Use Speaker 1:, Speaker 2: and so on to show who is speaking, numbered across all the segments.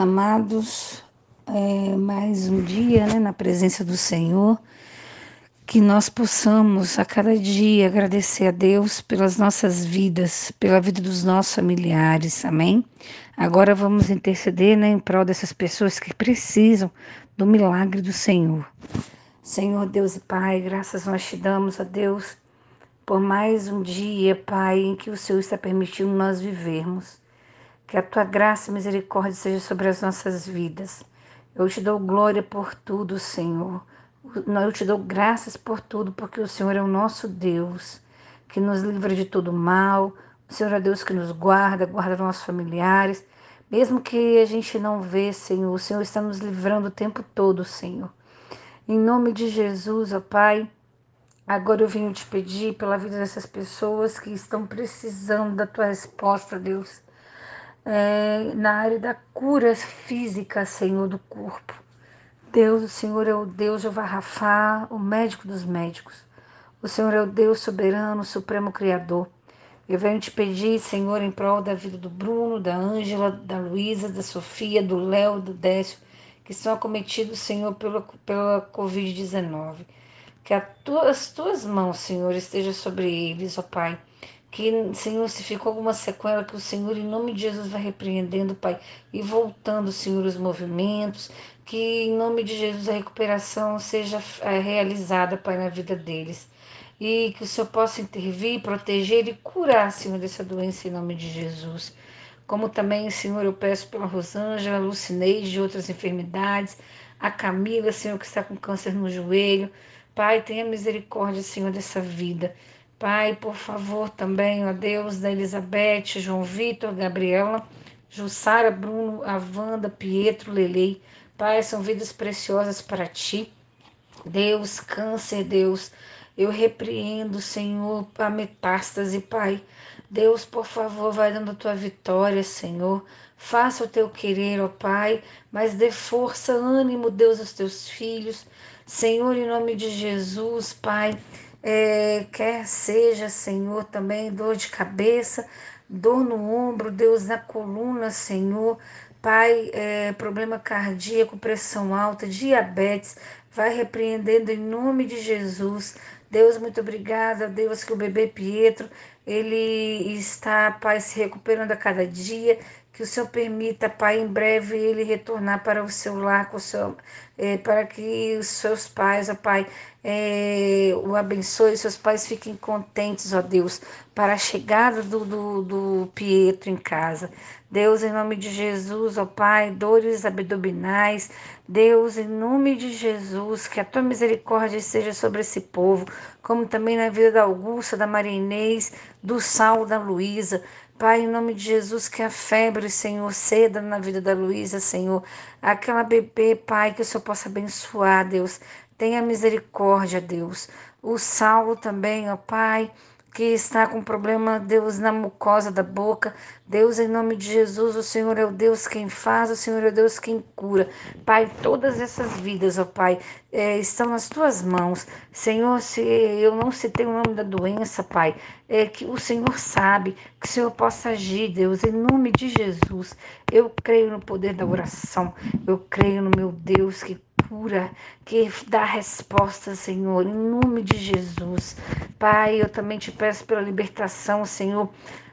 Speaker 1: Amados, é, mais um dia né, na presença do Senhor, que nós possamos a cada dia agradecer a Deus pelas nossas vidas, pela vida dos nossos familiares, amém? Agora vamos interceder né, em prol dessas pessoas que precisam do milagre do Senhor. Senhor Deus e Pai, graças nós te damos a Deus por mais um dia, Pai, em que o Senhor está permitindo nós vivermos. Que a tua graça e misericórdia seja sobre as nossas vidas. Eu te dou glória por tudo, Senhor. Eu te dou graças por tudo, porque o Senhor é o nosso Deus, que nos livra de todo mal. O Senhor é Deus que nos guarda, guarda nossos familiares. Mesmo que a gente não vê, Senhor, o Senhor está nos livrando o tempo todo, Senhor. Em nome de Jesus, ó Pai, agora eu venho te pedir pela vida dessas pessoas que estão precisando da tua resposta, Deus é, na área da cura física, Senhor, do corpo. Deus, o Senhor é o Deus Jeová Rafá, o médico dos médicos. O Senhor é o Deus soberano, o supremo Criador. Eu venho te pedir, Senhor, em prol da vida do Bruno, da Ângela, da Luísa, da Sofia, do Léo, do Décio, que são acometidos, Senhor, pela, pela Covid-19. Que as tuas mãos, Senhor, estejam sobre eles, ó Pai que, Senhor, se ficou alguma sequela, que o Senhor, em nome de Jesus, vai repreendendo, Pai, e voltando, Senhor, os movimentos, que, em nome de Jesus, a recuperação seja é, realizada, Pai, na vida deles. E que o Senhor possa intervir, proteger e curar, Senhor, dessa doença, em nome de Jesus. Como também, Senhor, eu peço pela Rosângela, Lucineide, de outras enfermidades, a Camila, Senhor, que está com câncer no joelho. Pai, tenha misericórdia, Senhor, dessa vida. Pai, por favor, também, ó Deus, da Elizabeth, João Vitor, Gabriela, Jussara, Bruno, Avanda, Pietro, Lelei. Pai, são vidas preciosas para ti. Deus, câncer, Deus, eu repreendo, Senhor, a metástase, Pai. Deus, por favor, vai dando a tua vitória, Senhor. Faça o teu querer, ó Pai, mas dê força, ânimo, Deus, aos teus filhos. Senhor, em nome de Jesus, Pai, é, quer seja, Senhor, também dor de cabeça, dor no ombro, Deus na coluna, Senhor, Pai, é, problema cardíaco, pressão alta, diabetes, vai repreendendo em nome de Jesus. Deus, muito obrigada, Deus, que o bebê Pietro, ele está, Pai, se recuperando a cada dia, que o Senhor permita, Pai, em breve ele retornar para o seu lar, com o seu, é, para que os seus pais, ó Pai, é, o abençoe, seus pais fiquem contentes, ó Deus, para a chegada do, do, do Pietro em casa. Deus, em nome de Jesus, ó Pai, dores abdominais, Deus, em nome de Jesus, que a tua misericórdia seja sobre esse povo, como também na vida da Augusta, da Maria Inês, do Sal, da Luísa. Pai, em nome de Jesus, que a febre, Senhor, ceda na vida da Luísa, Senhor. Aquela bebê, Pai, que o Senhor possa abençoar, Deus. Tenha misericórdia, Deus. O Saulo também, ó Pai que está com problema, Deus, na mucosa da boca. Deus, em nome de Jesus, o Senhor é o Deus quem faz, o Senhor é o Deus quem cura. Pai, todas essas vidas, ó Pai, é, estão nas tuas mãos. Senhor, se eu não citei o nome da doença, Pai, é que o Senhor sabe, que o Senhor possa agir, Deus, em nome de Jesus. Eu creio no poder da oração, eu creio no meu Deus que cura, que dá resposta, Senhor, em nome de Jesus. Pai, eu também te peço pela libertação, Senhor,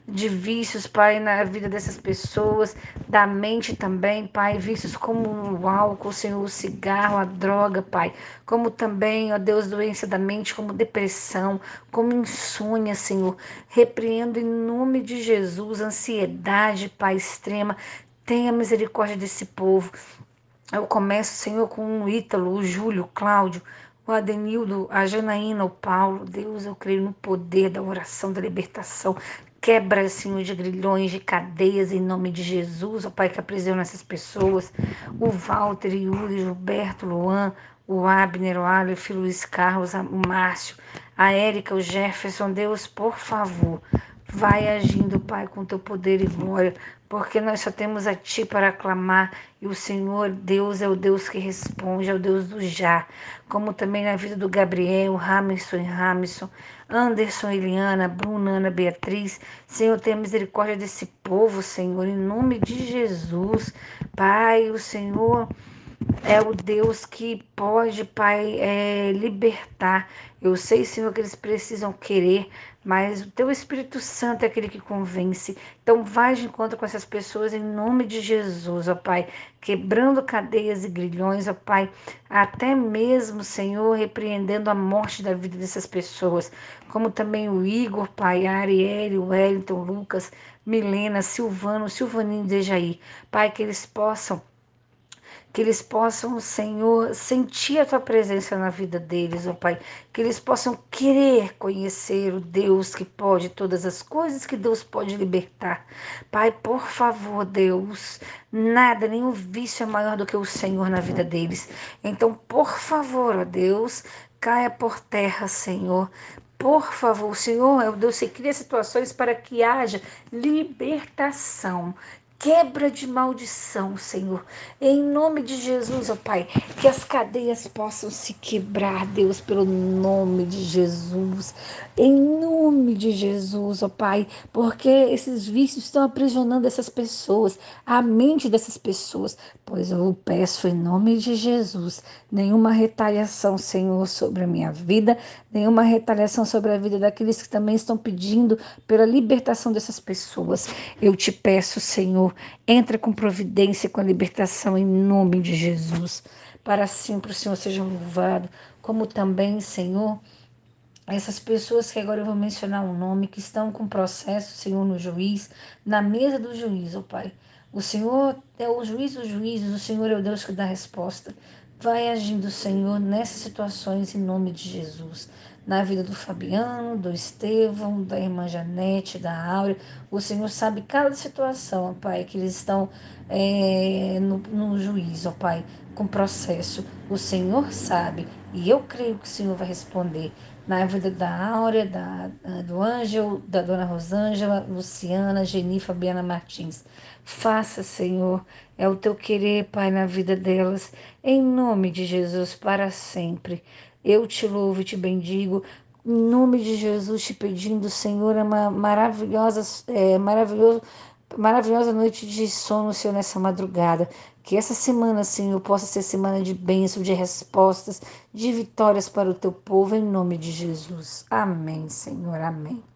Speaker 1: de vícios, Pai, na vida dessas pessoas, da mente também, Pai, vícios como o álcool, Senhor, o cigarro, a droga, Pai, como também, ó Deus, doença da mente, como depressão, como insônia, Senhor. Repreendo em nome de Jesus ansiedade, Pai, extrema. Tenha misericórdia desse povo. Eu começo, Senhor, com o Ítalo, o Júlio, o Cláudio, o Adenildo, a Janaína, o Paulo. Deus, eu creio no poder da oração, da libertação. Quebra, Senhor, de grilhões, de cadeias, em nome de Jesus, ó Pai, que aprisiona essas pessoas. O Walter, Yuri, Gilberto, Luan, o Abner, o Aleph, o Luiz Carlos, o Márcio, a Érica, o Jefferson. Deus, por favor, Vai agindo, Pai, com teu poder e glória, porque nós só temos a Ti para aclamar e o Senhor, Deus, é o Deus que responde, é o Deus do já, como também na vida do Gabriel, Ramison e Ramison, Anderson, Eliana, Bruna, Ana, Beatriz. Senhor, tenha misericórdia desse povo, Senhor, em nome de Jesus. Pai, o Senhor é o Deus que pode, Pai, é, libertar. Eu sei, Senhor, que eles precisam querer, mas o Teu Espírito Santo é aquele que convence. Então, vai de encontro com essas pessoas em nome de Jesus, ó Pai, quebrando cadeias e grilhões, ó Pai, até mesmo, Senhor, repreendendo a morte da vida dessas pessoas, como também o Igor, Pai, a Arielle, o Wellington, Lucas, Milena, Silvano, Silvaninho de Jair. Pai, que eles possam que eles possam, Senhor, sentir a tua presença na vida deles, ó Pai, que eles possam querer conhecer o Deus que pode todas as coisas, que Deus pode libertar. Pai, por favor, Deus, nada, nenhum vício é maior do que o Senhor na vida deles. Então, por favor, ó Deus, caia por terra, Senhor. Por favor, Senhor é o Deus que cria situações para que haja libertação, quebra de maldição, Senhor. Em nome de Jesus, ó Pai, que as cadeias possam se quebrar, Deus, pelo nome de Jesus. Em nome de Jesus, ó Pai, porque esses vícios estão aprisionando essas pessoas, a mente dessas pessoas. Pois eu peço em nome de Jesus, nenhuma retaliação, Senhor, sobre a minha vida, nenhuma retaliação sobre a vida daqueles que também estão pedindo pela libertação dessas pessoas. Eu te peço, Senhor, Senhor. Entra com providência, com a libertação em nome de Jesus. Para sempre o Senhor seja louvado, como também, Senhor, essas pessoas que agora eu vou mencionar o um nome, que estão com processo, Senhor, no juiz, na mesa do juiz, ó oh Pai. O Senhor é o juiz dos juízes, o Senhor é o Deus que dá resposta. Vai agindo, Senhor, nessas situações em nome de Jesus. Na vida do Fabiano, do Estevão, da irmã Janete, da Áurea. O Senhor sabe cada situação, Pai, que eles estão é, no, no juízo, ó Pai, com processo. O Senhor sabe e eu creio que o Senhor vai responder. Na vida da Áurea, da, do Ângelo, da Dona Rosângela, Luciana, Geni, Fabiana Martins. Faça, Senhor, é o teu querer, Pai, na vida delas, em nome de Jesus, para sempre. Eu te louvo e te bendigo, em nome de Jesus, te pedindo, Senhor, é uma maravilhosa, é, maravilhoso, maravilhosa noite de sono, Senhor, nessa madrugada. Que essa semana, Senhor, possa ser semana de bênção, de respostas, de vitórias para o teu povo, em nome de Jesus. Amém, Senhor, amém.